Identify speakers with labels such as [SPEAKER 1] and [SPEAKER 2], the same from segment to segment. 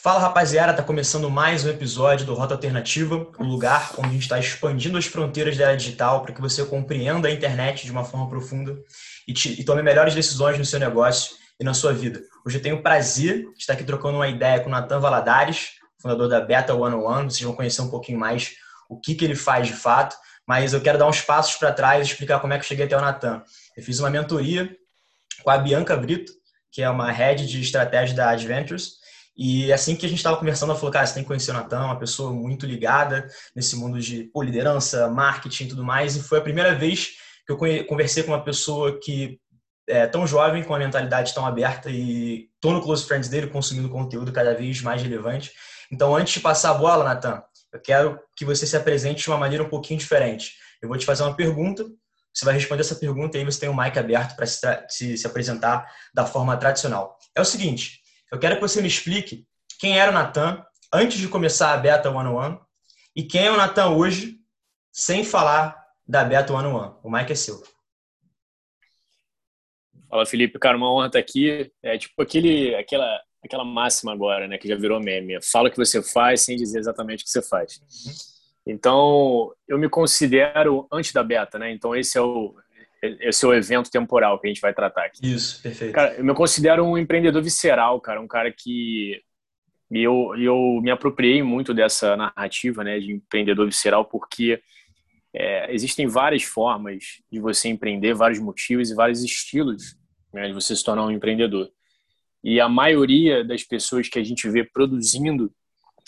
[SPEAKER 1] Fala rapaziada, tá começando mais um episódio do Rota Alternativa, o um lugar onde a gente está expandindo as fronteiras da era digital para que você compreenda a internet de uma forma profunda e, te, e, tome melhores decisões no seu negócio e na sua vida. Hoje eu tenho o prazer de estar aqui trocando uma ideia com o Natan Valadares, fundador da Beta One One. Vocês vão conhecer um pouquinho mais o que, que ele faz de fato, mas eu quero dar uns passos para trás e explicar como é que eu cheguei até o Natan. Eu fiz uma mentoria com a Bianca Brito, que é uma head de estratégia da Adventures, e assim que a gente estava conversando, ela falou, cara, você tem que conhecer o Natan, uma pessoa muito ligada nesse mundo de pô, liderança, marketing e tudo mais. E foi a primeira vez que eu conversei com uma pessoa que é tão jovem, com a mentalidade tão aberta e tô no Close Friends dele, consumindo conteúdo cada vez mais relevante. Então, antes de passar a bola, Natan, eu quero que você se apresente de uma maneira um pouquinho diferente. Eu vou te fazer uma pergunta, você vai responder essa pergunta e aí você tem o mic aberto para se, se, se apresentar da forma tradicional. É o seguinte, eu quero que você me explique quem era o Natan antes de começar a Beta 101 e quem é o Natan hoje, sem falar da Beta 101. O Mike é seu.
[SPEAKER 2] Fala, Felipe. Cara, uma honra estar aqui. É tipo aquele, aquela, aquela máxima agora, né, que já virou meme. Fala o que você faz sem dizer exatamente o que você faz. Uhum. Então, eu me considero antes da beta, né? Então, esse é o, esse é o evento temporal que a gente vai tratar aqui.
[SPEAKER 1] Isso, perfeito.
[SPEAKER 2] Cara, eu me considero um empreendedor visceral, cara, um cara que eu, eu me apropriei muito dessa narrativa, né, de empreendedor visceral, porque é, existem várias formas de você empreender, vários motivos e vários estilos né, de você se tornar um empreendedor. E a maioria das pessoas que a gente vê produzindo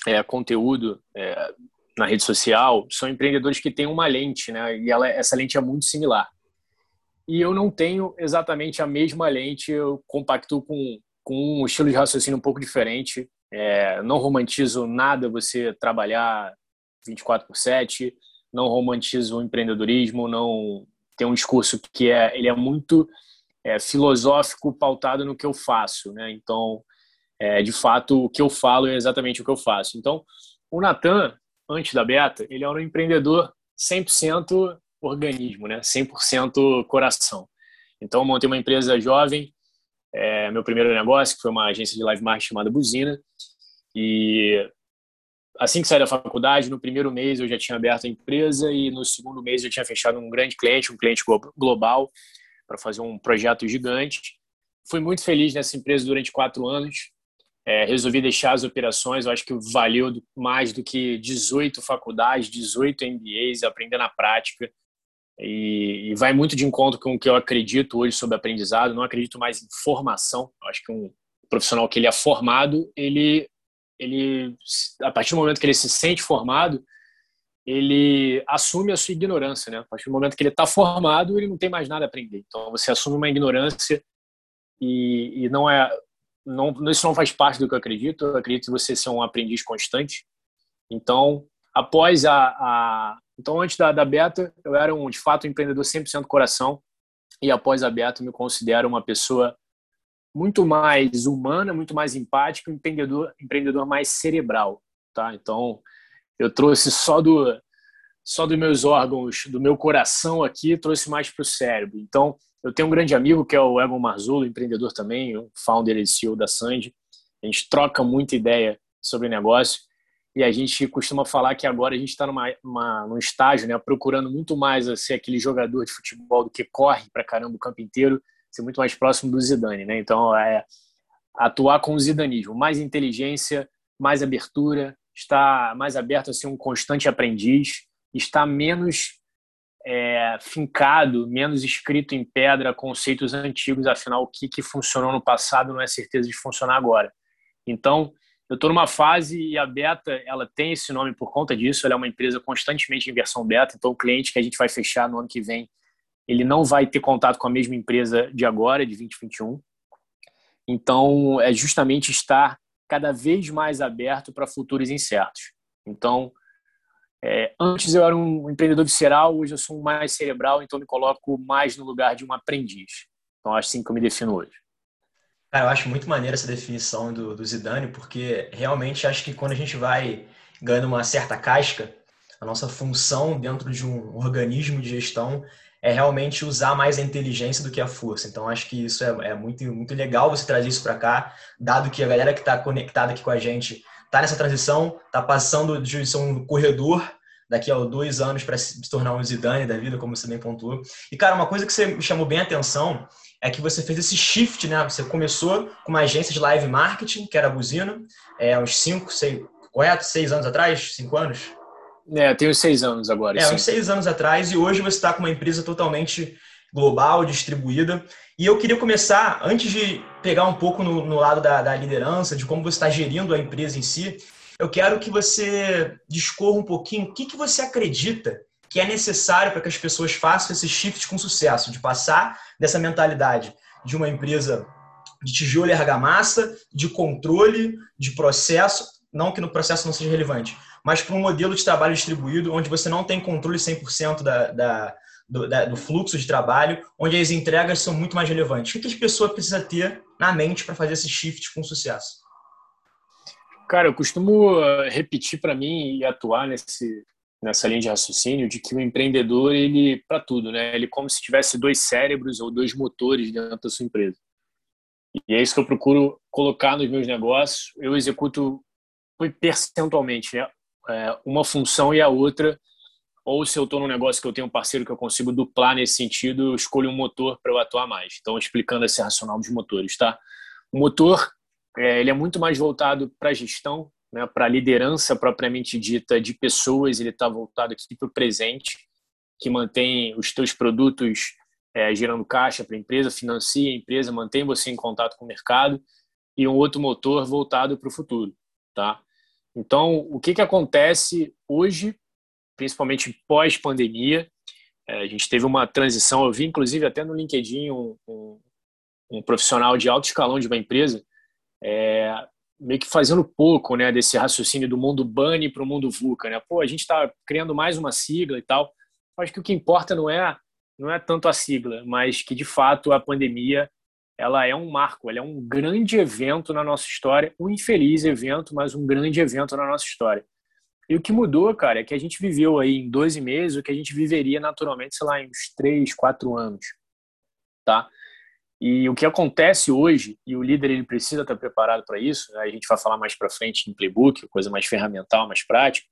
[SPEAKER 2] é, conteúdo é, na rede social são empreendedores que têm uma lente, né? E ela, essa lente é muito similar e eu não tenho exatamente a mesma lente, eu compacto com, com um estilo de raciocínio um pouco diferente. É, não romantizo nada você trabalhar 24 por 7, não romantizo o empreendedorismo, não tem um discurso que é ele é muito é, filosófico, pautado no que eu faço, né? Então, é, de fato, o que eu falo é exatamente o que eu faço. Então, o Natan, antes da Beta, ele era um empreendedor 100% organismo, né? 100% coração. Então, montei uma empresa jovem, é, meu primeiro negócio, que foi uma agência de live marketing chamada Buzina. E assim que saí da faculdade, no primeiro mês eu já tinha aberto a empresa e no segundo mês eu tinha fechado um grande cliente, um cliente global, para fazer um projeto gigante. Fui muito feliz nessa empresa durante quatro anos. É, resolvi deixar as operações, eu acho que valeu mais do que 18 faculdades, 18 MBAs, aprender na prática. E, e, vai muito de encontro com o que eu acredito hoje sobre aprendizado. Não acredito mais em formação. Eu acho que um profissional que ele é formado, ele, ele, a partir do momento que ele se sente formado, ele assume a sua ignorância, né? A partir do momento que ele está formado, ele não tem mais nada a aprender. Então você assume uma ignorância e, e não é, não, isso não faz parte do que eu acredito. Eu acredito que você ser um aprendiz constante. Então, após a, a então, antes da, da Beta, eu era, um, de fato, um empreendedor 100% coração. E após a Beta, me considero uma pessoa muito mais humana, muito mais empática, um empreendedor, empreendedor mais cerebral. Tá? Então, eu trouxe só do só dos meus órgãos, do meu coração aqui, trouxe mais para o cérebro. Então, eu tenho um grande amigo que é o Egon Marzullo, empreendedor também, founder e CEO da Sandy. A gente troca muita ideia sobre negócio e a gente costuma falar que agora a gente está num estágio, né, procurando muito mais ser aquele jogador de futebol do que corre para caramba o campo inteiro, ser muito mais próximo do Zidane, né? Então, é atuar com o zidanismo, mais inteligência, mais abertura, estar mais aberto a ser um constante aprendiz, estar menos é, fincado, menos escrito em pedra conceitos antigos, afinal, o que, que funcionou no passado não é certeza de funcionar agora. Então, eu estou numa fase e a Beta ela tem esse nome por conta disso. Ela é uma empresa constantemente em versão beta. Então, o cliente que a gente vai fechar no ano que vem, ele não vai ter contato com a mesma empresa de agora, de 2021. Então, é justamente estar cada vez mais aberto para futuros incertos. Então, é, antes eu era um empreendedor visceral, hoje eu sou um mais cerebral, então me coloco mais no lugar de um aprendiz. Então, acho assim que eu me defino hoje.
[SPEAKER 1] Cara, eu acho muito maneira essa definição do, do Zidane, porque realmente acho que quando a gente vai ganhando uma certa casca, a nossa função dentro de um organismo de gestão é realmente usar mais a inteligência do que a força. Então, acho que isso é, é muito, muito legal você trazer isso para cá, dado que a galera que está conectada aqui com a gente está nessa transição, está passando de ser um corredor daqui a dois anos para se tornar um Zidane da vida, como você bem pontuou. E, cara, uma coisa que você me chamou bem a atenção é que você fez esse shift, né? Você começou com uma agência de live marketing, que era a Buzina, é, uns cinco, seis, correto? Seis anos atrás? Cinco anos?
[SPEAKER 2] É, tenho seis anos agora.
[SPEAKER 1] É, sim. uns seis anos atrás, e hoje você está com uma empresa totalmente global, distribuída. E eu queria começar, antes de pegar um pouco no, no lado da, da liderança, de como você está gerindo a empresa em si, eu quero que você discorra um pouquinho o que, que você acredita que é necessário para que as pessoas façam esse shift com sucesso, de passar dessa mentalidade de uma empresa de tijolo e argamassa, de controle, de processo, não que no processo não seja relevante, mas para um modelo de trabalho distribuído, onde você não tem controle 100% da, da, do, da, do fluxo de trabalho, onde as entregas são muito mais relevantes. O que, as pessoas precisam ter na mente para fazer esse shift com sucesso?
[SPEAKER 2] Cara, eu costumo eh, repetir para mim e atuar nesse, nessa linha de raciocínio de que o empreendedor, ele, para tudo, né? Ele é como se tivesse dois cérebros ou dois motores dentro da sua empresa. E é isso que eu procuro colocar nos meus negócios. Eu executo percentualmente né? É, uma função e a outra. Ou se eu estou num negócio que eu tenho um parceiro que eu consigo duplar nesse sentido, eu escolho um motor para eu atuar mais. Então, explicando esse racional dos motores, tá? O motor é, ele é muito mais voltado para a gestão, né, para a liderança propriamente dita de pessoas, ele está voltado aqui para o presente, que mantém os teus produtos é, gerando caixa para a empresa, financia a empresa, mantém você em contato com o mercado, e um outro motor voltado para o futuro. Tá? Então, o que, que acontece hoje, principalmente pós-pandemia, é, a gente teve uma transição, eu vi inclusive até no LinkedIn um, um, um profissional de alto escalão de uma empresa, é, meio que fazendo pouco né, desse raciocínio do mundo BANI para o mundo VUCA. Né? Pô, a gente está criando mais uma sigla e tal. Acho que o que importa não é, não é tanto a sigla, mas que, de fato, a pandemia ela é um marco, ela é um grande evento na nossa história, um infeliz evento, mas um grande evento na nossa história. E o que mudou, cara, é que a gente viveu aí em 12 meses o que a gente viveria naturalmente, sei lá, em uns 3, 4 anos, tá? E o que acontece hoje, e o líder ele precisa estar preparado para isso, né? a gente vai falar mais para frente em playbook, coisa mais ferramental, mais prática,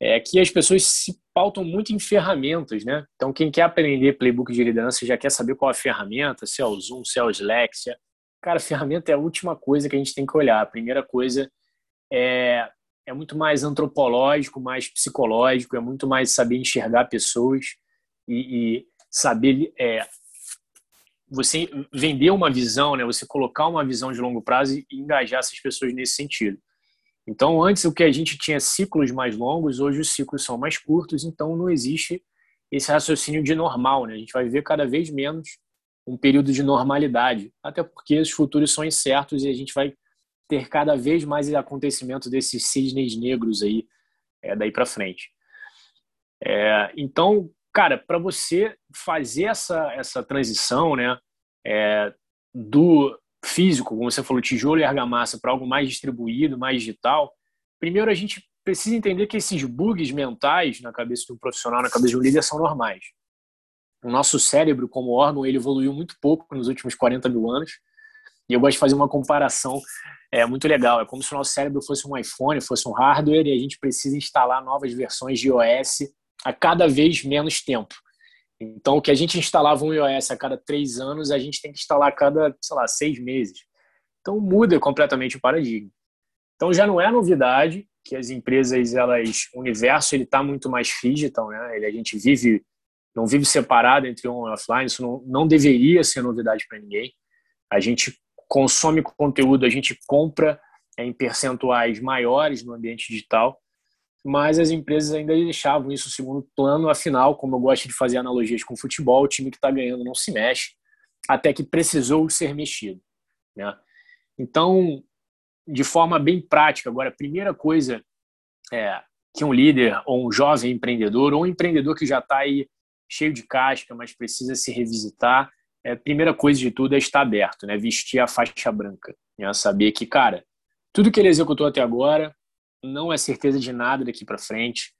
[SPEAKER 2] é que as pessoas se pautam muito em ferramentas, né? Então, quem quer aprender playbook de liderança já quer saber qual a ferramenta, se é o Zoom, se é o Slack, se é... Cara, ferramenta é a última coisa que a gente tem que olhar. A primeira coisa é, é muito mais antropológico, mais psicológico, é muito mais saber enxergar pessoas e, e saber é, você vender uma visão, né? Você colocar uma visão de longo prazo e engajar essas pessoas nesse sentido. Então, antes o que a gente tinha ciclos mais longos, hoje os ciclos são mais curtos, então não existe esse raciocínio de normal, né? A gente vai viver cada vez menos um período de normalidade, até porque os futuros são incertos e a gente vai ter cada vez mais acontecimento desses cisnes negros aí é, daí para frente. É, então, cara, para você fazer essa, essa transição, né, é, do físico, como você falou, tijolo e argamassa, para algo mais distribuído, mais digital, primeiro a gente precisa entender que esses bugs mentais na cabeça de um profissional, na cabeça de um líder, são normais. O nosso cérebro, como órgão, ele evoluiu muito pouco nos últimos 40 mil anos. E eu gosto de fazer uma comparação é muito legal. É como se o nosso cérebro fosse um iPhone, fosse um hardware, e a gente precisa instalar novas versões de iOS a cada vez menos tempo. Então, o que a gente instalava um iOS a cada três anos, a gente tem que instalar a cada, sei lá, seis meses. Então, muda completamente o paradigma. Então, já não é novidade que as empresas, elas, o universo, ele está muito mais digital, né? Ele, a gente vive, não vive separado entre on e offline, isso não, não deveria ser novidade para ninguém. A gente consome conteúdo, a gente compra em percentuais maiores no ambiente digital mas as empresas ainda deixavam isso segundo plano. Afinal, como eu gosto de fazer analogias com futebol, o time que está ganhando não se mexe, até que precisou ser mexido. Né? Então, de forma bem prática, agora, a primeira coisa é que um líder ou um jovem empreendedor ou um empreendedor que já está aí cheio de casca, mas precisa se revisitar, é, primeira coisa de tudo é estar aberto, né? vestir a faixa branca, né? saber que, cara, tudo que ele executou até agora não é certeza de nada daqui para frente.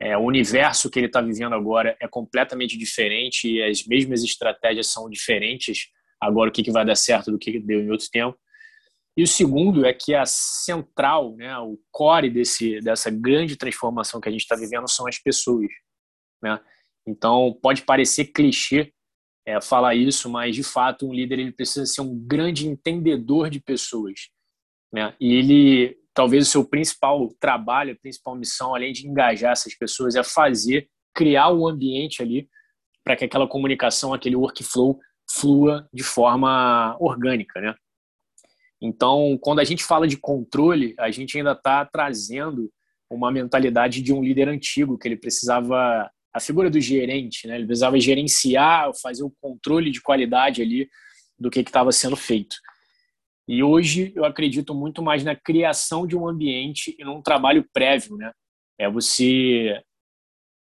[SPEAKER 2] é, o universo que ele está vivendo agora é completamente diferente e as mesmas estratégias são diferentes agora o que, que vai dar certo do que deu em outro tempo. E o segundo é que a central, né, o core desse, dessa grande transformação que a gente está vivendo são as pessoas. Né? Então, pode parecer clichê é, falar isso, mas de fato um líder ele precisa ser um grande entendedor de pessoas. Né? E ele, talvez o seu principal trabalho, a principal missão, além de engajar essas pessoas, é fazer, criar um ambiente ali para que aquela comunicação, aquele workflow flua de forma orgânica, né? Então, quando a gente fala de controle, a gente ainda está trazendo uma mentalidade de um líder antigo que ele precisava a figura do gerente, né? Ele precisava gerenciar, fazer o controle de qualidade ali do que estava sendo feito. E hoje eu acredito muito mais na criação de um ambiente e num trabalho prévio, né? É você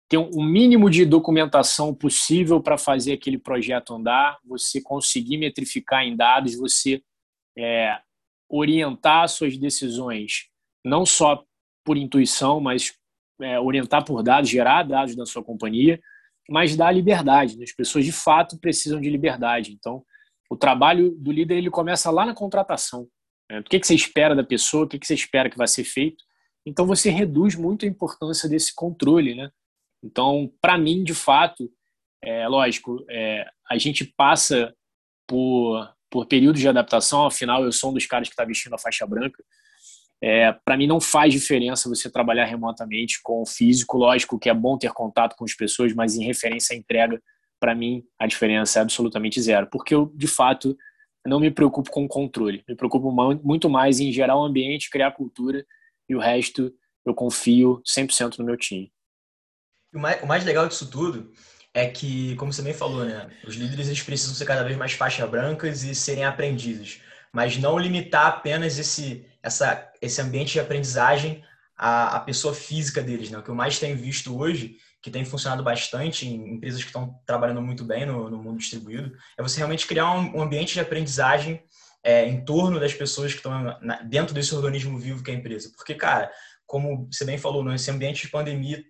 [SPEAKER 2] ter um mínimo de documentação possível para fazer aquele projeto andar, você conseguir metrificar em dados, você é, orientar suas decisões não só por intuição, mas é, orientar por dados, gerar dados da sua companhia, mas dar liberdade. Né? As pessoas de fato precisam de liberdade. Então, o trabalho do líder ele começa lá na contratação. Né? O que, que você espera da pessoa, o que, que você espera que vai ser feito. Então, você reduz muito a importância desse controle. Né? Então, para mim, de fato, é lógico, é, a gente passa por, por períodos de adaptação, afinal, eu sou um dos caras que está vestindo a faixa branca. É, para mim não faz diferença você trabalhar remotamente com o físico, lógico que é bom ter contato com as pessoas, mas em referência à entrega, para mim a diferença é absolutamente zero, porque eu de fato não me preocupo com o controle, me preocupo muito mais em gerar um ambiente, criar cultura e o resto eu confio 100% no meu time.
[SPEAKER 1] O mais, o mais legal disso tudo é que, como você bem falou, né, os líderes eles precisam ser cada vez mais faixa brancas e serem aprendizes, mas não limitar apenas esse essa, esse ambiente de aprendizagem à, à pessoa física deles. Né? O que eu mais tenho visto hoje, que tem funcionado bastante em empresas que estão trabalhando muito bem no, no mundo distribuído, é você realmente criar um, um ambiente de aprendizagem é, em torno das pessoas que estão dentro desse organismo vivo que é a empresa. Porque, cara, como você bem falou, nesse ambiente de pandemia,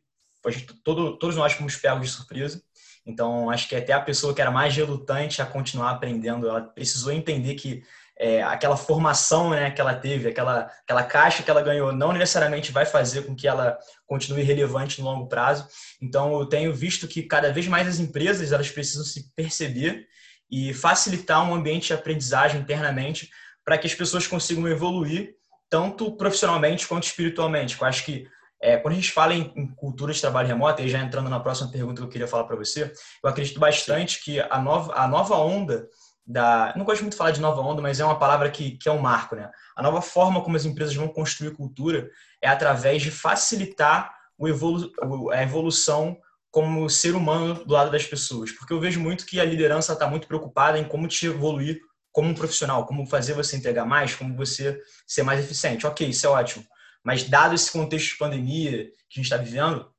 [SPEAKER 1] gente, todo, todos nós fomos pegos de surpresa. Então, acho que até a pessoa que era mais relutante a continuar aprendendo, ela precisou entender que é, aquela formação né, que ela teve, aquela, aquela caixa que ela ganhou, não necessariamente vai fazer com que ela continue relevante no longo prazo. Então, eu tenho visto que cada vez mais as empresas elas precisam se perceber e facilitar um ambiente de aprendizagem internamente para que as pessoas consigam evoluir tanto profissionalmente quanto espiritualmente. Eu acho que é, quando a gente fala em, em, cultura de trabalho remoto, e já entrando na próxima pergunta que eu queria falar para você, eu acredito bastante que a nova, a nova onda da. Não gosto muito de falar de nova onda, mas é uma palavra que, que é um marco, né? A nova forma como as empresas vão construir cultura é através de facilitar evolu a evolução como ser humano do lado das pessoas. Porque eu vejo muito que a liderança está muito preocupada em como te evoluir como um profissional, como fazer você entregar mais, como você ser mais eficiente. Ok, isso é ótimo. Mas dado esse contexto de pandemia que a gente está vivendo,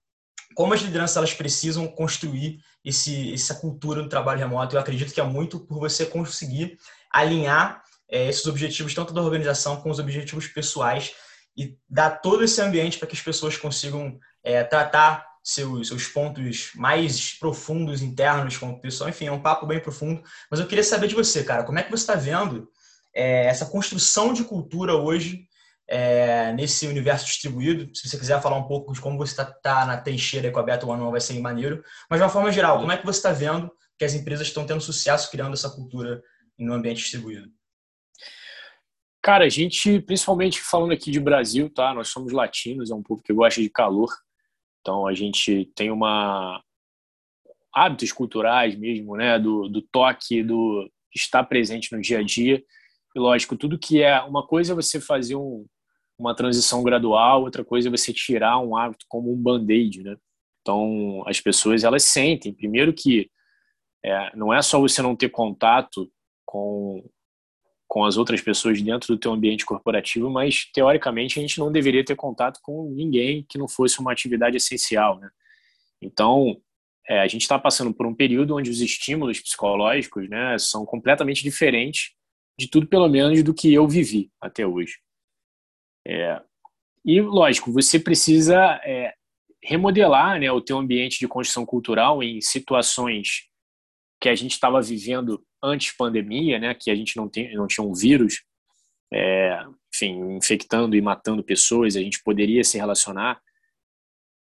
[SPEAKER 1] como as lideranças elas precisam construir esse, essa cultura do trabalho remoto. Eu acredito que é muito por você conseguir alinhar é, esses objetivos, tanto da organização como os objetivos pessoais, e dar todo esse ambiente para que as pessoas consigam é, tratar seus, seus pontos mais profundos, internos, como pessoal. Enfim, é um papo bem profundo. Mas eu queria saber de você, cara, como é que você está vendo é, essa construção de cultura hoje é, nesse universo distribuído. Se você quiser falar um pouco de como você está tá na trincheira com a Beta One, vai ser maneiro. Mas de uma forma geral, como é que você está vendo que as empresas estão tendo sucesso criando essa cultura no ambiente distribuído?
[SPEAKER 2] Cara, a gente, principalmente falando aqui de Brasil, tá? Nós somos latinos, é um povo que gosta de calor. Então a gente tem uma hábitos culturais mesmo, né? Do, do toque, do estar presente no dia a dia. E lógico, tudo que é uma coisa é você fazer um, uma transição gradual, outra coisa é você tirar um hábito como um band-aid, né? Então, as pessoas, elas sentem, primeiro que é, não é só você não ter contato com, com as outras pessoas dentro do teu ambiente corporativo, mas, teoricamente, a gente não deveria ter contato com ninguém que não fosse uma atividade essencial, né? Então, é, a gente está passando por um período onde os estímulos psicológicos né, são completamente diferentes de tudo, pelo menos, do que eu vivi até hoje. É, e, lógico, você precisa é, remodelar né, o teu ambiente de construção cultural em situações que a gente estava vivendo antes pandemia, né, que a gente não, tem, não tinha um vírus, é, enfim, infectando e matando pessoas, a gente poderia se relacionar.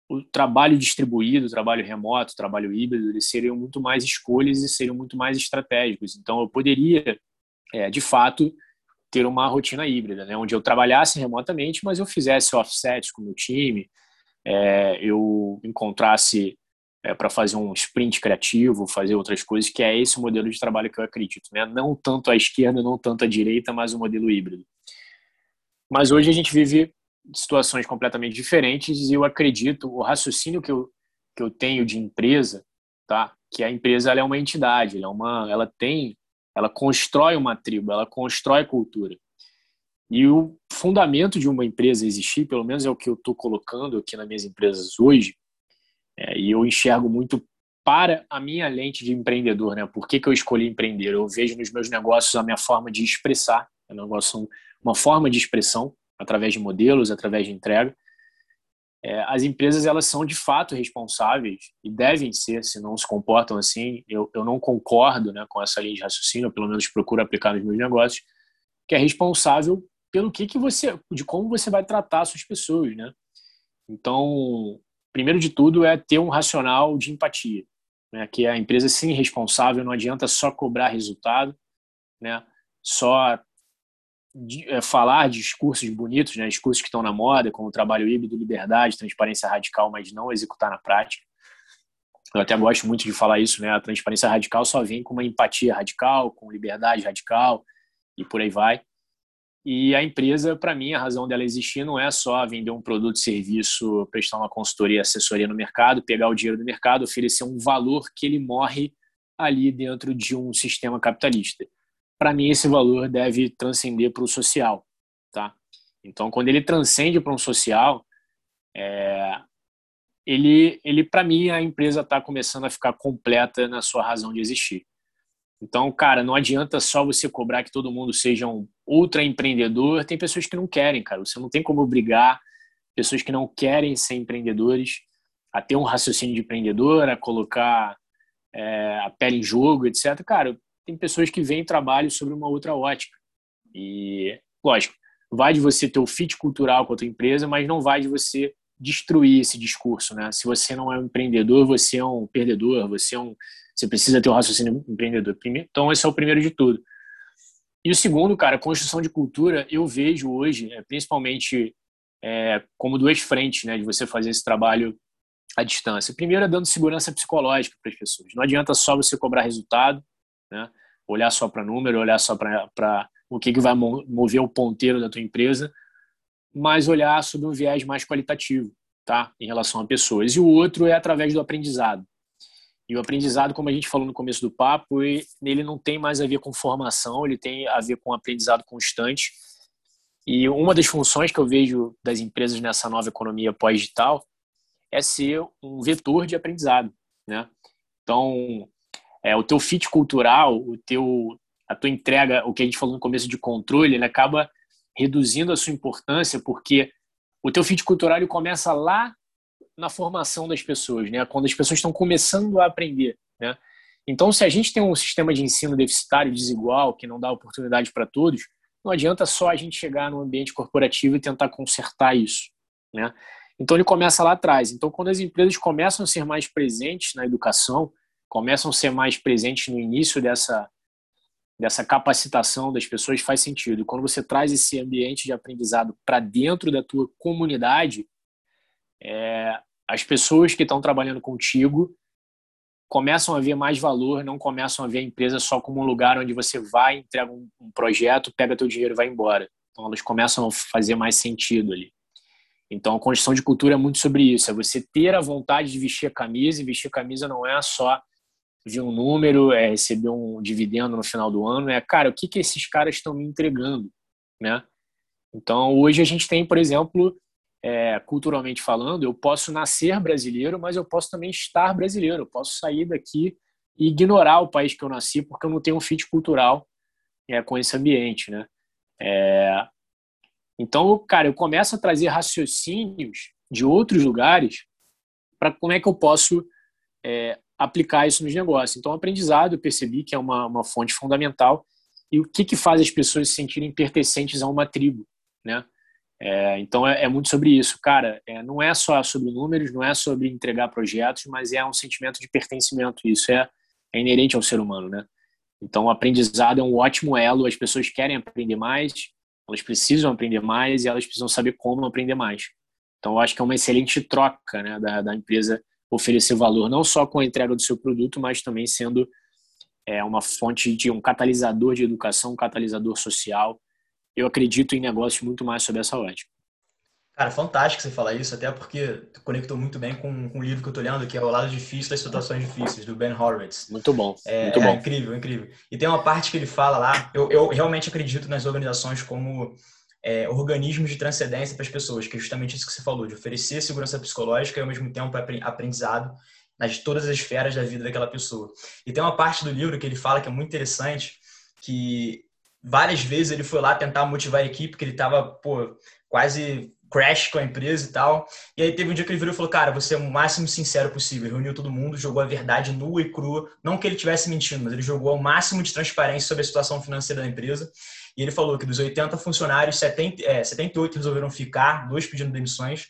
[SPEAKER 2] O trabalho distribuído, o trabalho remoto, o trabalho híbrido, eles seriam muito mais escolhas e seriam muito mais estratégicos. Então, eu poderia, é, de fato, ter uma rotina híbrida, né, onde eu trabalhasse remotamente, mas eu fizesse offset com o meu time, é, eu encontrasse é, para fazer um sprint criativo, fazer outras coisas, que é esse o modelo de trabalho que eu acredito. Né? Não tanto à esquerda, não tanto à direita, mas o modelo híbrido. Mas hoje a gente vive situações completamente diferentes e eu acredito, o raciocínio que eu, que eu tenho de empresa, tá? que a empresa é uma entidade, é uma, ela tem, ela constrói uma tribo, ela constrói cultura. E o fundamento de uma empresa existir, pelo menos é o que eu estou colocando aqui nas minhas empresas hoje, é, e eu enxergo muito para a minha lente de empreendedor, né? Por que, que eu escolhi empreender? Eu vejo nos meus negócios a minha forma de expressar, é um negócio, uma forma de expressão através de modelos, através de entrega. É, as empresas elas são de fato responsáveis e devem ser, se não se comportam assim. Eu, eu não concordo né, com essa linha de raciocínio, pelo menos procuro aplicar nos meus negócios, que é responsável pelo que, que você, de como você vai tratar suas pessoas, né? Então, primeiro de tudo é ter um racional de empatia, né? Que a empresa sim responsável, não adianta só cobrar resultado, né? Só de, é, falar discursos bonitos, né? Discursos que estão na moda, como trabalho híbrido, liberdade, transparência radical, mas não executar na prática. Eu até gosto muito de falar isso, né? A transparência radical só vem com uma empatia radical, com liberdade radical e por aí vai. E a empresa, para mim, a razão dela existir não é só vender um produto, serviço, prestar uma consultoria, assessoria no mercado, pegar o dinheiro do mercado, oferecer um valor que ele morre ali dentro de um sistema capitalista. Para mim, esse valor deve transcender para o social, tá? Então, quando ele transcende para um social, é, ele, ele para mim, a empresa está começando a ficar completa na sua razão de existir. Então, cara, não adianta só você cobrar que todo mundo seja um ultra empreendedor. Tem pessoas que não querem, cara. Você não tem como obrigar pessoas que não querem ser empreendedores a ter um raciocínio de empreendedor, a colocar é, a pele em jogo, etc. Cara, tem pessoas que veem trabalho sobre uma outra ótica. E, lógico, vai de você ter o fit cultural com a tua empresa, mas não vai de você destruir esse discurso, né? Se você não é um empreendedor, você é um perdedor, você é um você precisa ter um raciocínio empreendedor. Então, esse é o primeiro de tudo. E o segundo, cara, construção de cultura, eu vejo hoje, é, principalmente é, como duas frentes, né, de você fazer esse trabalho à distância. Primeiro é dando segurança psicológica para as pessoas. Não adianta só você cobrar resultado, né, olhar só para número, olhar só para o que, que vai mover o ponteiro da tua empresa, mas olhar sobre um viés mais qualitativo, tá, em relação a pessoas. E o outro é através do aprendizado. E o aprendizado, como a gente falou no começo do papo, ele não tem mais a ver com formação, ele tem a ver com aprendizado constante. E uma das funções que eu vejo das empresas nessa nova economia pós-digital é ser um vetor de aprendizado, né? Então, é, o teu fit cultural, o teu, a tua entrega, o que a gente falou no começo de controle, ele acaba reduzindo a sua importância porque o teu fit cultural ele começa lá na formação das pessoas, né? Quando as pessoas estão começando a aprender, né? Então, se a gente tem um sistema de ensino deficitário, desigual, que não dá oportunidade para todos, não adianta só a gente chegar no ambiente corporativo e tentar consertar isso, né? Então, ele começa lá atrás. Então, quando as empresas começam a ser mais presentes na educação, começam a ser mais presentes no início dessa dessa capacitação das pessoas faz sentido. Quando você traz esse ambiente de aprendizado para dentro da tua comunidade, é, as pessoas que estão trabalhando contigo começam a ver mais valor, não começam a ver a empresa só como um lugar onde você vai, entrega um, um projeto, pega teu dinheiro e vai embora. Então elas começam a fazer mais sentido ali. Então a construção de cultura é muito sobre isso, é você ter a vontade de vestir a camisa, e vestir a camisa não é só ver um número, é receber um dividendo no final do ano, é, cara, o que, que esses caras estão me entregando, né? Então hoje a gente tem, por exemplo, é, culturalmente falando, eu posso nascer brasileiro, mas eu posso também estar brasileiro. Eu posso sair daqui e ignorar o país que eu nasci porque eu não tenho um fit cultural é, com esse ambiente, né? É, então, cara, eu começo a trazer raciocínios de outros lugares para como é que eu posso é, aplicar isso nos negócios. Então, o aprendizado eu percebi que é uma, uma fonte fundamental e o que, que faz as pessoas se sentirem pertencentes a uma tribo, né? É, então é, é, muito sobre isso, cara. É, não é só sobre números, não é sobre entregar projetos, mas é um sentimento de pertencimento. Isso é, é inerente ao ser humano, né? Então o aprendizado é um ótimo elo. As pessoas querem aprender mais, elas precisam aprender mais e elas precisam saber como aprender mais. Então eu acho que é uma excelente troca, né, da, da empresa oferecer valor não só com a entrega do seu produto, mas também sendo é, uma fonte de um catalisador de educação, um catalisador social. Eu acredito em negócios muito mais sob essa ótica.
[SPEAKER 1] Cara, fantástico você falar isso, até porque conectou muito bem com, com o livro que eu tô lendo, que é O Lado Difícil das Situações Difíceis, do Ben Horowitz.
[SPEAKER 2] Muito bom,
[SPEAKER 1] é,
[SPEAKER 2] muito bom.
[SPEAKER 1] É incrível, incrível. E tem uma parte que ele fala lá, eu, eu realmente acredito nas organizações como é, organismos de transcendência para as pessoas, que é justamente isso que você falou, de oferecer segurança psicológica e ao mesmo tempo aprendizado nas todas as esferas da vida daquela pessoa. E tem uma parte do livro que ele fala que é muito interessante, que várias vezes ele foi lá tentar motivar a equipe, que ele estava quase crash com a empresa e tal. E aí teve um dia que ele virou e falou: Cara, você é o máximo sincero possível. Reuniu todo mundo, jogou a verdade nua e crua. Não que ele estivesse mentindo, mas ele jogou o máximo de transparência sobre a situação financeira da empresa. E ele falou que dos 80 funcionários, 70, é, 78 resolveram ficar, dois pedindo demissões,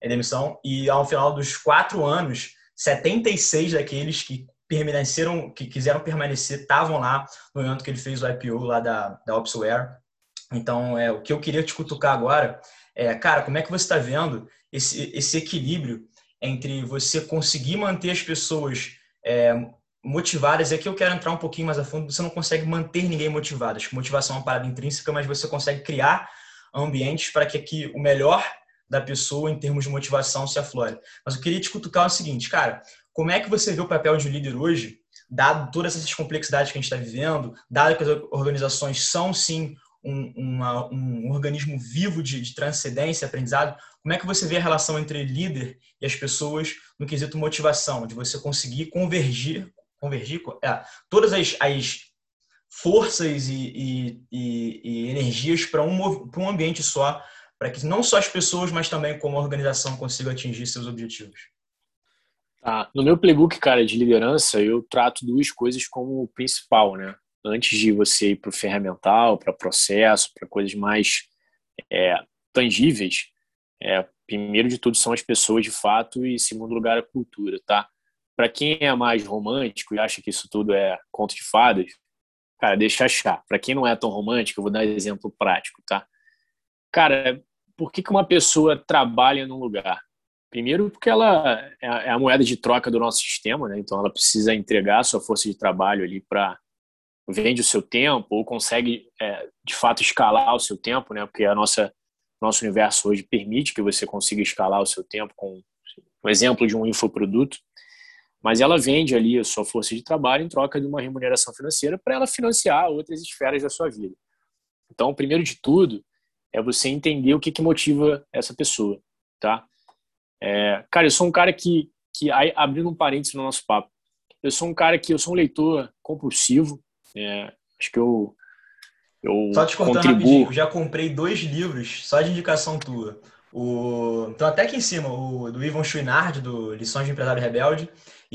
[SPEAKER 1] é, demissão. E ao final dos quatro anos, 76 daqueles que permaneceram, que quiseram permanecer, estavam lá no momento que ele fez o IPO lá da, da Opsware. Então, é, o que eu queria te cutucar agora é, cara, como é que você está vendo esse, esse equilíbrio entre você conseguir manter as pessoas é, motivadas? É que eu quero entrar um pouquinho mais a fundo. Você não consegue manter ninguém motivado. Acho que motivação é uma parada intrínseca, mas você consegue criar ambientes para que aqui o melhor da pessoa em termos de motivação se aflore. Mas eu queria te cutucar o seguinte, cara, como é que você vê o papel de líder hoje, dado todas essas complexidades que a gente está vivendo, dado que as organizações são sim um, uma, um organismo vivo de, de transcendência, aprendizado, como é que você vê a relação entre líder e as pessoas no quesito motivação, de você conseguir convergir, convergir é, todas as, as forças e, e, e, e energias para um, um ambiente só, para que não só as pessoas, mas também como a organização consiga atingir seus objetivos?
[SPEAKER 2] Tá. No meu playbook, cara, de liderança, eu trato duas coisas como principal, né? antes de você ir para o ferramental, para processo, para coisas mais é, tangíveis, é, primeiro de tudo são as pessoas de fato e segundo lugar a cultura, tá? Para quem é mais romântico e acha que isso tudo é conto de fadas, cara, deixa achar. Para quem não é tão romântico, eu vou dar exemplo prático, tá? Cara, por que, que uma pessoa trabalha num lugar? Primeiro, porque ela é, é a moeda de troca do nosso sistema, né? Então, ela precisa entregar a sua força de trabalho ali para vende o seu tempo ou consegue é, de fato escalar o seu tempo, né? Porque a nossa nosso universo hoje permite que você consiga escalar o seu tempo com um exemplo de um infoproduto, mas ela vende ali a sua força de trabalho em troca de uma remuneração financeira para ela financiar outras esferas da sua vida. Então, primeiro de tudo, é você entender o que, que motiva essa pessoa, tá? É, cara, eu sou um cara que, que abrindo um parênteses no nosso papo, eu sou um cara que eu sou um leitor compulsivo, é, acho que eu, eu
[SPEAKER 1] Só te cortando contribuo... já comprei dois livros só de indicação tua. O, então, até aqui em cima, o do Ivan Chouinard, do Lições de Empresário Rebelde,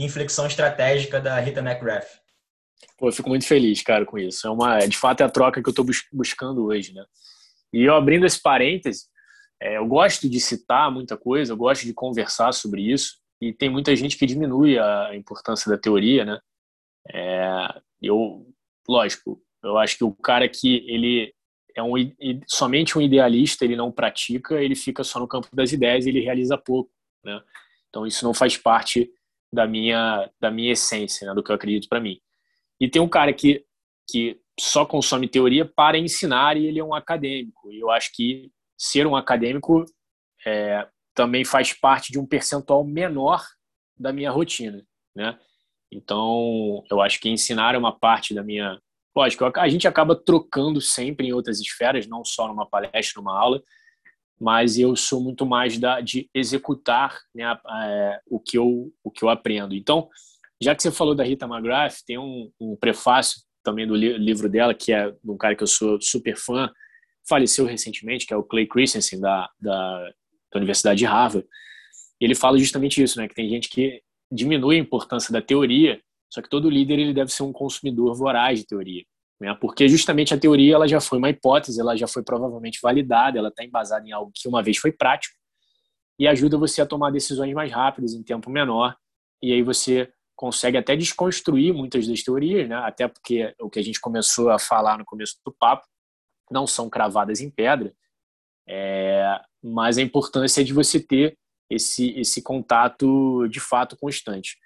[SPEAKER 1] Inflexão Estratégica, da Rita McGrath.
[SPEAKER 2] Pô, eu fico muito feliz, cara, com isso. É uma, de fato, é a troca que eu estou buscando hoje, né? E eu abrindo esse parêntese, é, eu gosto de citar muita coisa, eu gosto de conversar sobre isso, e tem muita gente que diminui a importância da teoria, né? É, eu lógico, eu acho que o cara que ele é um, somente um idealista, ele não pratica, ele fica só no campo das ideias ele realiza pouco, né? Então isso não faz parte da minha da minha essência, né? do que eu acredito para mim. E tem um cara que que só consome teoria para ensinar e ele é um acadêmico. E eu acho que ser um acadêmico é, também faz parte de um percentual menor da minha rotina, né? Então, eu acho que ensinar é uma parte da minha. Lógico, a gente acaba trocando sempre em outras esferas, não só numa palestra, numa aula, mas eu sou muito mais da, de executar né, o, que eu, o que eu aprendo. Então, já que você falou da Rita McGrath, tem um, um prefácio também do li livro dela, que é de um cara que eu sou super fã, faleceu recentemente, que é o Clay Christensen, da, da, da Universidade de Harvard. ele fala justamente isso, né? Que tem gente que diminui a importância da teoria, só que todo líder ele deve ser um consumidor voraz de teoria, né? Porque justamente a teoria ela já foi uma hipótese, ela já foi provavelmente validada, ela está embasada em algo que uma vez foi prático e ajuda você a tomar decisões mais rápidas em tempo menor e aí você consegue até desconstruir muitas das teorias, né? Até porque o que a gente começou a falar no começo do papo não são cravadas em pedra, é, mas a importância de você ter esse, esse contato de fato constante.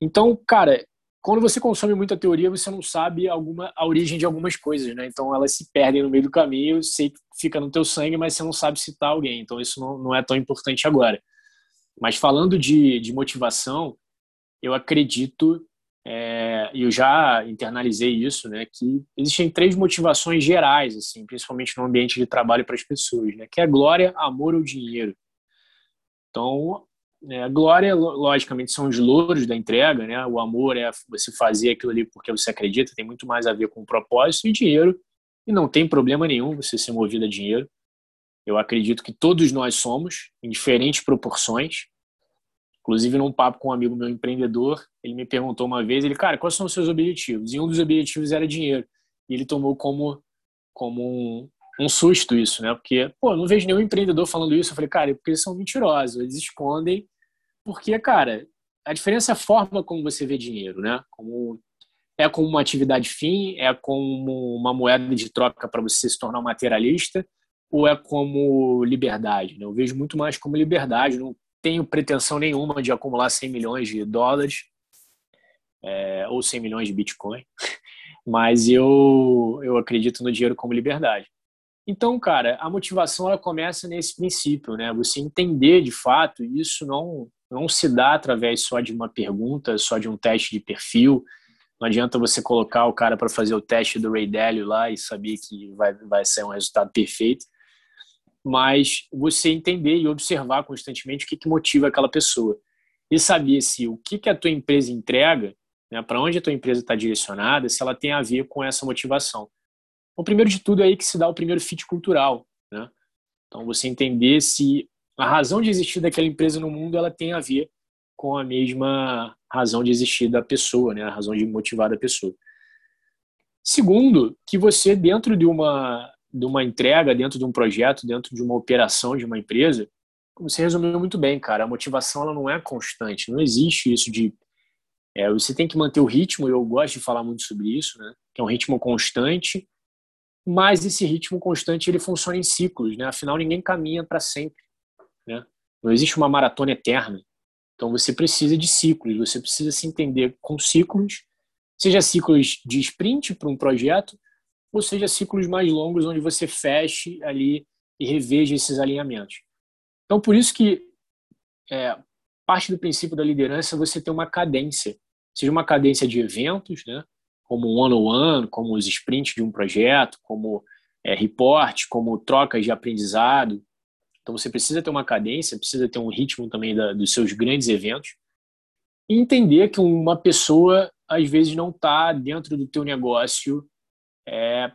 [SPEAKER 2] Então, cara, quando você consome muita teoria, você não sabe alguma, a origem de algumas coisas, né? Então elas se perdem no meio do caminho, sei fica no teu sangue, mas você não sabe citar alguém. Então isso não, não é tão importante agora. Mas falando de, de motivação, eu acredito, é, eu já internalizei isso, né? Que existem três motivações gerais, assim, principalmente no ambiente de trabalho para as pessoas, né? Que é glória, amor ou dinheiro. Então, é, a glória, logicamente, são os louros da entrega, né? O amor é você fazer aquilo ali porque você acredita, tem muito mais a ver com o propósito e dinheiro. E não tem problema nenhum você ser movido a dinheiro. Eu acredito que todos nós somos, em diferentes proporções. Inclusive, num papo com um amigo meu empreendedor, ele me perguntou uma vez, ele, cara, quais são os seus objetivos? E um dos objetivos era dinheiro. E ele tomou como, como um, um susto isso, né? Porque, pô, não vejo nenhum empreendedor falando isso. Eu falei, cara, é porque eles são mentirosos, eles escondem. Porque, cara, a diferença é a forma como você vê dinheiro, né? Como é como uma atividade fim, é como uma moeda de troca para você se tornar um materialista, ou é como liberdade? Né? Eu vejo muito mais como liberdade. Não tenho pretensão nenhuma de acumular 100 milhões de dólares é, ou 100 milhões de Bitcoin, mas eu, eu acredito no dinheiro como liberdade. Então, cara, a motivação ela começa nesse princípio, né? Você entender de fato, isso não não se dá através só de uma pergunta, só de um teste de perfil. Não adianta você colocar o cara para fazer o teste do Ray Dalio lá e saber que vai, vai ser um resultado perfeito. Mas você entender e observar constantemente o que, que motiva aquela pessoa. E saber se o que, que a tua empresa entrega, né, para onde a tua empresa está direcionada, se ela tem a ver com essa motivação. O primeiro de tudo é aí que se dá o primeiro fit cultural, né? Então você entender se a razão de existir daquela empresa no mundo ela tem a ver com a mesma razão de existir da pessoa, né? A razão de motivar da pessoa. Segundo, que você dentro de uma de uma entrega, dentro de um projeto, dentro de uma operação de uma empresa, como você resumiu muito bem, cara, a motivação ela não é constante, não existe isso de é, você tem que manter o ritmo, eu gosto de falar muito sobre isso, né? Que é um ritmo constante mas esse ritmo constante ele funciona em ciclos, né? Afinal, ninguém caminha para sempre, né? Não existe uma maratona eterna. Então, você precisa de ciclos, você precisa se entender com ciclos, seja ciclos de sprint para um projeto, ou seja ciclos mais longos onde você feche ali e reveja esses alinhamentos. Então, por isso que é, parte do princípio da liderança é você ter uma cadência, seja uma cadência de eventos, né? Como one-on-one, como os sprints de um projeto, como é, report, como trocas de aprendizado. Então você precisa ter uma cadência, precisa ter um ritmo também da, dos seus grandes eventos e entender que uma pessoa às vezes não está dentro do teu negócio é,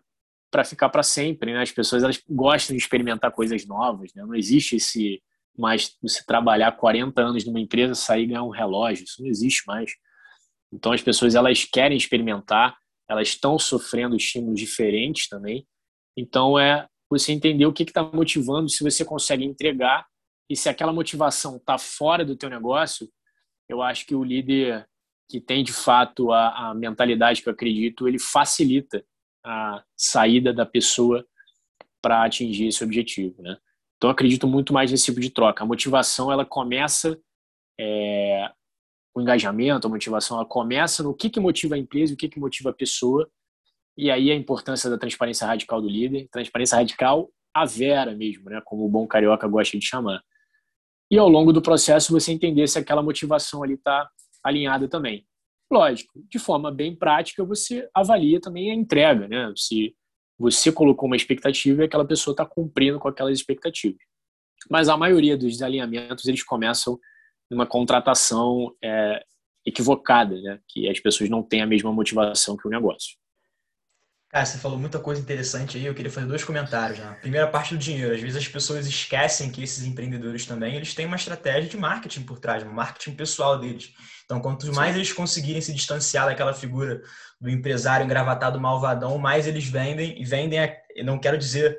[SPEAKER 2] para ficar para sempre. Né? As pessoas elas gostam de experimentar coisas novas. Né? Não existe esse mais você trabalhar 40 anos numa empresa, sair e ganhar um relógio. Isso não existe mais. Então as pessoas elas querem experimentar, elas estão sofrendo estímulos diferentes também. Então é você entender o que está motivando, se você consegue entregar e se aquela motivação está fora do teu negócio, eu acho que o líder que tem de fato a, a mentalidade que eu acredito, ele facilita a saída da pessoa para atingir esse objetivo, né? Então acredito muito mais nesse tipo de troca. A motivação ela começa é, o engajamento, a motivação, ela começa no que, que motiva a empresa, o que, que motiva a pessoa, e aí a importância da transparência radical do líder, transparência radical a vera mesmo, né, como o bom carioca gosta de chamar. E ao longo do processo você entender se aquela motivação ali está alinhada também. Lógico, de forma bem prática você avalia também a entrega, né? Se você colocou uma expectativa e aquela pessoa está cumprindo com aquelas expectativas. Mas a maioria dos alinhamentos eles começam uma contratação é, equivocada, né? que as pessoas não têm a mesma motivação que o negócio.
[SPEAKER 1] Cara, você falou muita coisa interessante aí. Eu queria fazer dois comentários. Né? Primeira parte do dinheiro. Às vezes as pessoas esquecem que esses empreendedores também eles têm uma estratégia de marketing por trás, um marketing pessoal deles. Então, quanto mais eles conseguirem se distanciar daquela figura do empresário engravatado malvadão, mais eles vendem e vendem. Não quero dizer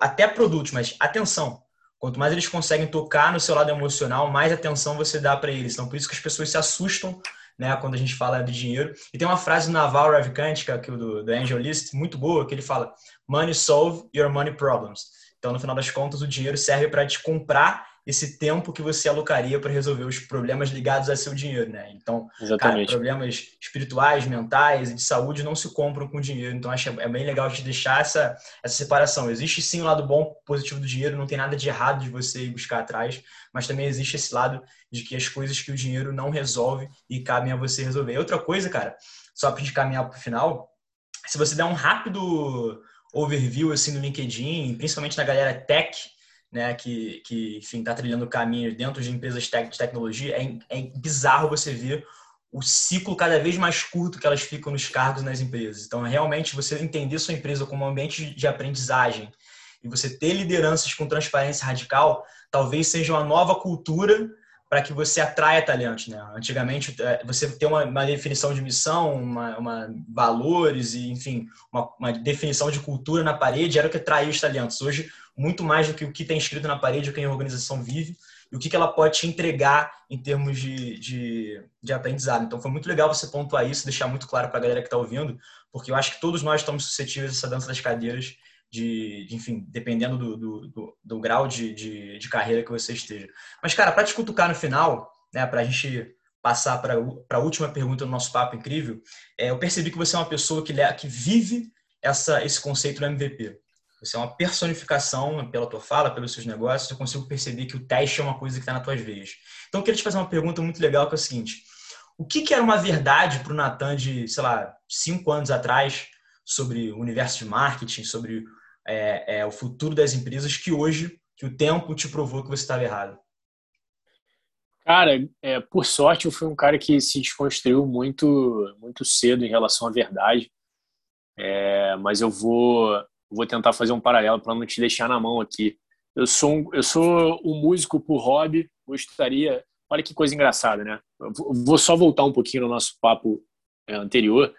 [SPEAKER 1] até produtos, mas atenção. Quanto mais eles conseguem tocar no seu lado emocional, mais atenção você dá para eles. Então, por isso que as pessoas se assustam né, quando a gente fala de dinheiro. E tem uma frase do Naval Ravikant, que é do, do Angel List, muito boa, que ele fala: Money solve your money problems. Então, no final das contas, o dinheiro serve para te comprar esse tempo que você alocaria para resolver os problemas ligados a seu dinheiro, né? Então, cara, problemas espirituais, mentais e de saúde não se compram com dinheiro. Então, acho é bem legal de deixar essa, essa separação. Existe sim o lado bom, positivo do dinheiro, não tem nada de errado de você ir buscar atrás, mas também existe esse lado de que as coisas que o dinheiro não resolve e cabem a você resolver. Outra coisa, cara, só para a gente caminhar para o final, se você der um rápido overview assim no LinkedIn, principalmente na galera tech, né, que, que enfim, está trilhando caminhos dentro de empresas de tecnologia, é, é bizarro você ver o ciclo cada vez mais curto que elas ficam nos cargos nas empresas. Então, realmente, você entender sua empresa como um ambiente de aprendizagem e você ter lideranças com transparência radical, talvez seja uma nova cultura para que você atraia talentos. Né? Antigamente, é, você ter uma, uma definição de missão, uma, uma valores e, enfim, uma, uma, definição de cultura na parede era o que atraía os talentos. Hoje, muito mais do que o que tem escrito na parede, o que a organização vive e o que ela pode te entregar em termos de, de, de aprendizado. Então, foi muito legal você pontuar isso, deixar muito claro para a galera que está ouvindo, porque eu acho que todos nós estamos suscetíveis a essa dança das cadeiras, de, de enfim, dependendo do, do, do, do grau de, de, de, carreira que você esteja. Mas, cara, para te cutucar no final, né, para a gente passar para a última pergunta do nosso papo incrível, é, eu percebi que você é uma pessoa que, que vive essa, esse conceito do MVP. Você é uma personificação pela tua fala, pelos seus negócios. Eu consigo perceber que o teste é uma coisa que está nas tuas veias. Então, eu queria te fazer uma pergunta muito legal, que é o seguinte. O que, que era uma verdade para o Natan de, sei lá, cinco anos atrás sobre o universo de marketing, sobre é, é, o futuro das empresas, que hoje, que o tempo te provou que você estava errado?
[SPEAKER 2] Cara, é, por sorte, eu fui um cara que se desconstruiu muito, muito cedo em relação à verdade. É, mas eu vou vou tentar fazer um paralelo para não te deixar na mão aqui. Eu sou um, eu sou um músico por hobby, gostaria. Olha que coisa engraçada, né? Eu vou só voltar um pouquinho no nosso papo é, anterior.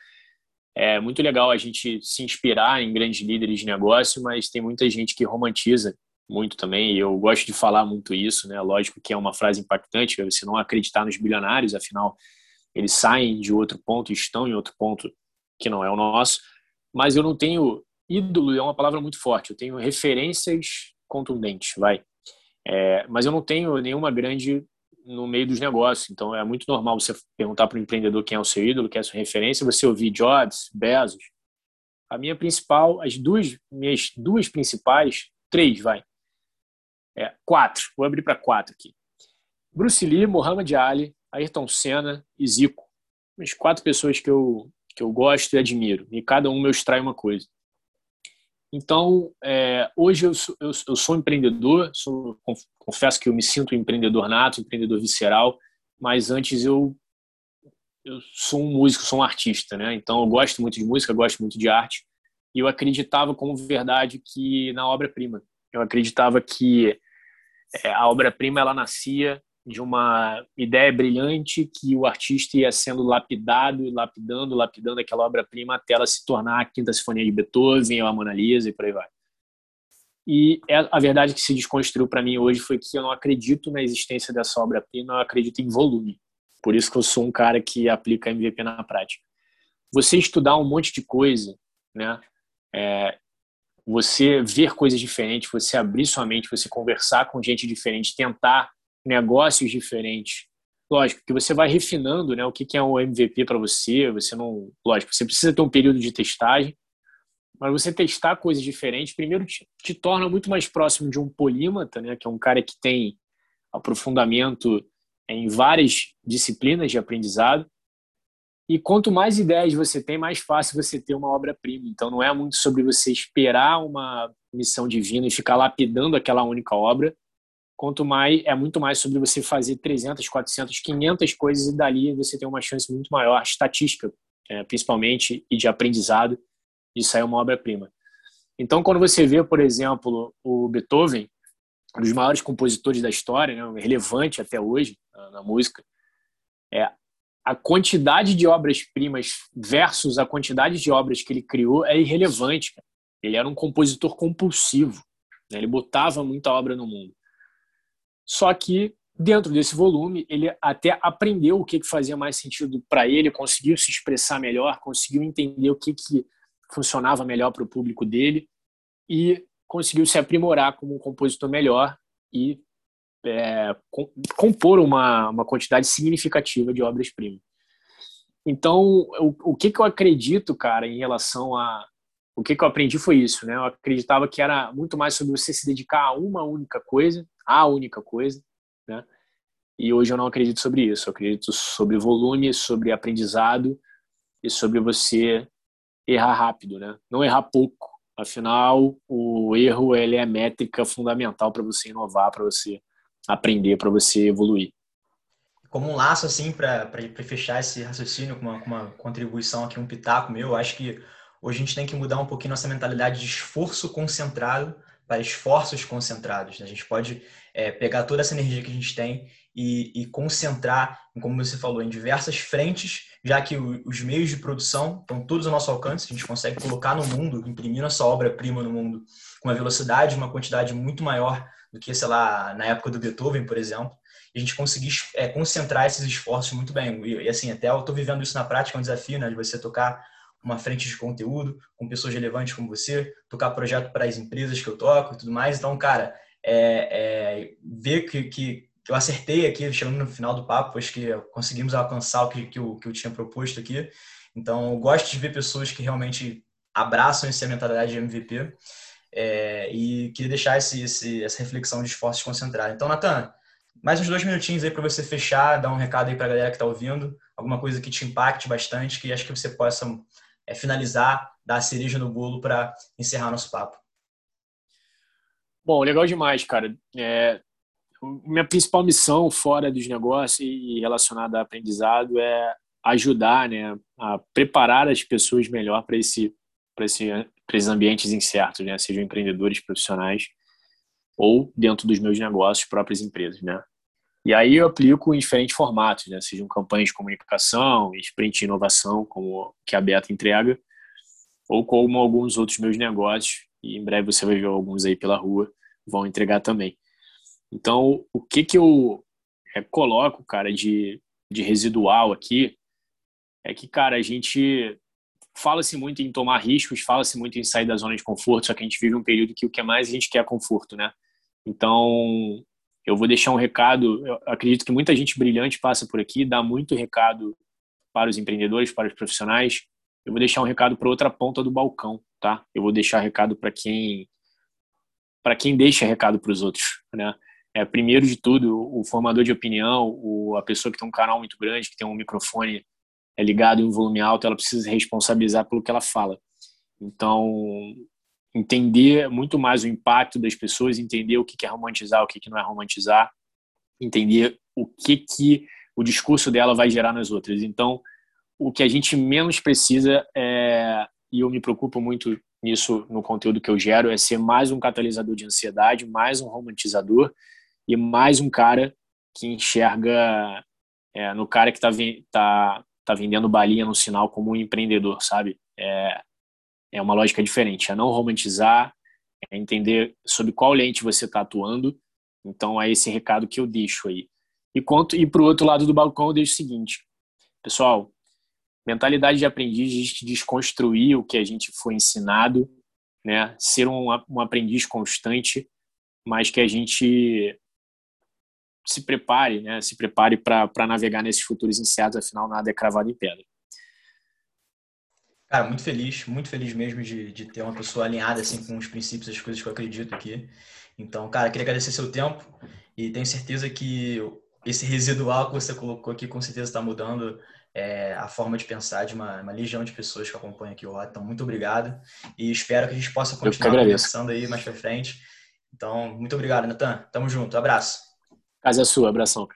[SPEAKER 2] É muito legal a gente se inspirar em grandes líderes de negócio, mas tem muita gente que romantiza muito também, e eu gosto de falar muito isso, né? Lógico que é uma frase impactante, você não acreditar nos bilionários, afinal, eles saem de outro ponto estão em outro ponto que não é o nosso, mas eu não tenho ídolo é uma palavra muito forte. Eu tenho referências contundentes, vai. É, mas eu não tenho nenhuma grande no meio dos negócios. Então é muito normal você perguntar para o empreendedor quem é o seu ídolo, quem é a sua referência, você ouvir Jobs, Bezos. A minha principal, as duas minhas duas principais, três, vai. É, quatro. Vou abrir para quatro aqui. Bruce Lee, Muhammad Ali, Ayrton Senna e Zico. As quatro pessoas que eu que eu gosto e admiro. E cada um me extrai uma coisa. Então, é, hoje eu sou, eu, eu sou empreendedor, sou, confesso que eu me sinto empreendedor nato, empreendedor visceral, mas antes eu, eu sou um músico, sou um artista, né? Então eu gosto muito de música, gosto muito de arte, e eu acreditava como verdade que na obra-prima. Eu acreditava que é, a obra-prima ela nascia de uma ideia brilhante que o artista ia sendo lapidado, lapidando, lapidando aquela obra-prima até ela se tornar a Quinta Sinfonia de Beethoven ou a Mona Lisa e por aí vai. E é a verdade que se desconstruiu para mim hoje foi que eu não acredito na existência dessa obra-prima, eu acredito em volume. Por isso que eu sou um cara que aplica MVP na prática. Você estudar um monte de coisa, né? É, você ver coisas diferentes, você abrir sua mente, você conversar com gente diferente, tentar negócios diferentes. Lógico que você vai refinando né, o que é um MVP para você. Você não. Lógico, você precisa ter um período de testagem, mas você testar coisas diferentes, primeiro te, te torna muito mais próximo de um polímata, né, que é um cara que tem aprofundamento em várias disciplinas de aprendizado. E quanto mais ideias você tem, mais fácil você ter uma obra-prima. Então não é muito sobre você esperar uma missão divina e ficar lapidando aquela única obra, quanto mais é muito mais sobre você fazer 300, 400, 500 coisas e dali você tem uma chance muito maior estatística, é, principalmente e de aprendizado de sair uma obra-prima. Então, quando você vê, por exemplo, o Beethoven, um dos maiores compositores da história, né, relevante até hoje na, na música, é a quantidade de obras-primas versus a quantidade de obras que ele criou é irrelevante. Cara. Ele era um compositor compulsivo. Né? Ele botava muita obra no mundo. Só que, dentro desse volume, ele até aprendeu o que, fazia mais sentido para ele, conseguiu se expressar melhor, conseguiu entender o que, que funcionava melhor para o público dele e conseguiu se aprimorar como um compositor melhor e é, compor uma, uma quantidade significativa de obras-primas. Então, o, o que, que eu acredito, cara, em relação a. O que, que eu aprendi foi isso, né? Eu acreditava que era muito mais sobre você se dedicar a uma única coisa, a única coisa, né? E hoje eu não acredito sobre isso. Eu acredito sobre volume, sobre aprendizado e sobre você errar rápido, né? Não errar pouco. Afinal, o erro ele é métrica fundamental para você inovar, para você aprender, para você evoluir.
[SPEAKER 1] Como um laço, assim, para fechar esse raciocínio com uma, com uma contribuição aqui, um pitaco meu, acho que hoje a gente tem que mudar um pouquinho nossa mentalidade de esforço concentrado para esforços concentrados. Né? A gente pode é, pegar toda essa energia que a gente tem e, e, concentrar, como você falou, em diversas frentes, já que o, os meios de produção estão todos ao nosso alcance, a gente consegue colocar no mundo, imprimir nossa obra-prima no mundo com uma velocidade, uma quantidade muito maior do que, sei lá, na época do Beethoven, por exemplo, e a gente conseguir é, concentrar esses esforços muito bem. E, e assim, até eu estou vivendo isso na prática, é um desafio, né, de você tocar uma frente de conteúdo com pessoas relevantes como você, tocar projeto para as empresas que eu toco e tudo mais. Então, cara, é, é, ver que, que, eu acertei aqui, chegando no final do papo, acho que conseguimos alcançar o que, que, eu, que eu tinha proposto aqui. Então, eu gosto de ver pessoas que realmente abraçam essa mentalidade de MVP. É, e queria deixar esse, esse, essa reflexão de esforços concentrados. Então, Natan, mais uns dois minutinhos aí para você fechar, dar um recado aí para a galera que está ouvindo, alguma coisa que te impacte bastante, que acho que você possa é, finalizar, dar a cereja no bolo para encerrar nosso papo.
[SPEAKER 2] Bom, legal demais, cara. É, minha principal missão fora dos negócios e relacionada a aprendizado é ajudar, né, a preparar as pessoas melhor para esse, para esse para esses ambientes incertos, né? Sejam empreendedores profissionais ou dentro dos meus negócios, próprias empresas, né? E aí eu aplico em diferentes formatos, né? Sejam campanhas de comunicação, sprint de inovação, como que a Beta entrega, ou como alguns outros meus negócios, e em breve você vai ver alguns aí pela rua, vão entregar também. Então, o que que eu é, coloco, cara, de, de residual aqui, é que, cara, a gente fala-se muito em tomar riscos, fala-se muito em sair da zona de conforto, só que a gente vive um período que o que mais a gente quer é conforto, né? Então, eu vou deixar um recado, eu acredito que muita gente brilhante passa por aqui, dá muito recado para os empreendedores, para os profissionais. Eu vou deixar um recado para outra ponta do balcão, tá? Eu vou deixar recado para quem para quem deixa recado para os outros, né? É, primeiro de tudo, o formador de opinião, o, a pessoa que tem um canal muito grande, que tem um microfone é ligado em um volume alto, ela precisa se responsabilizar pelo que ela fala. Então, entender muito mais o impacto das pessoas, entender o que é romantizar, o que não é romantizar, entender o que que o discurso dela vai gerar nas outras. Então, o que a gente menos precisa é, e eu me preocupo muito nisso no conteúdo que eu gero, é ser mais um catalisador de ansiedade, mais um romantizador e mais um cara que enxerga é, no cara que está tá, tá vendendo balinha no sinal como um empreendedor, sabe? É, é uma lógica diferente, é não romantizar, é entender sobre qual lente você está atuando. Então é esse recado que eu deixo aí. E e para o outro lado do balcão eu deixo o seguinte, pessoal, mentalidade de aprendiz, de desconstruir o que a gente foi ensinado, né? Ser um, um aprendiz constante, mas que a gente se prepare, né? Se prepare para navegar nesses futuros incertos, afinal nada é cravado em pedra.
[SPEAKER 1] Cara, muito feliz, muito feliz mesmo de, de ter uma pessoa alinhada assim com os princípios, as coisas que eu acredito aqui. Então, cara, queria agradecer seu tempo e tenho certeza que esse residual que você colocou aqui com certeza está mudando é, a forma de pensar de uma, uma, legião de pessoas que acompanham aqui o Rota. Então, muito obrigado e espero que a gente possa continuar conversando aí mais para frente. Então, muito obrigado, Natan. Tamo junto. Abraço.
[SPEAKER 2] Casa é sua. Abração.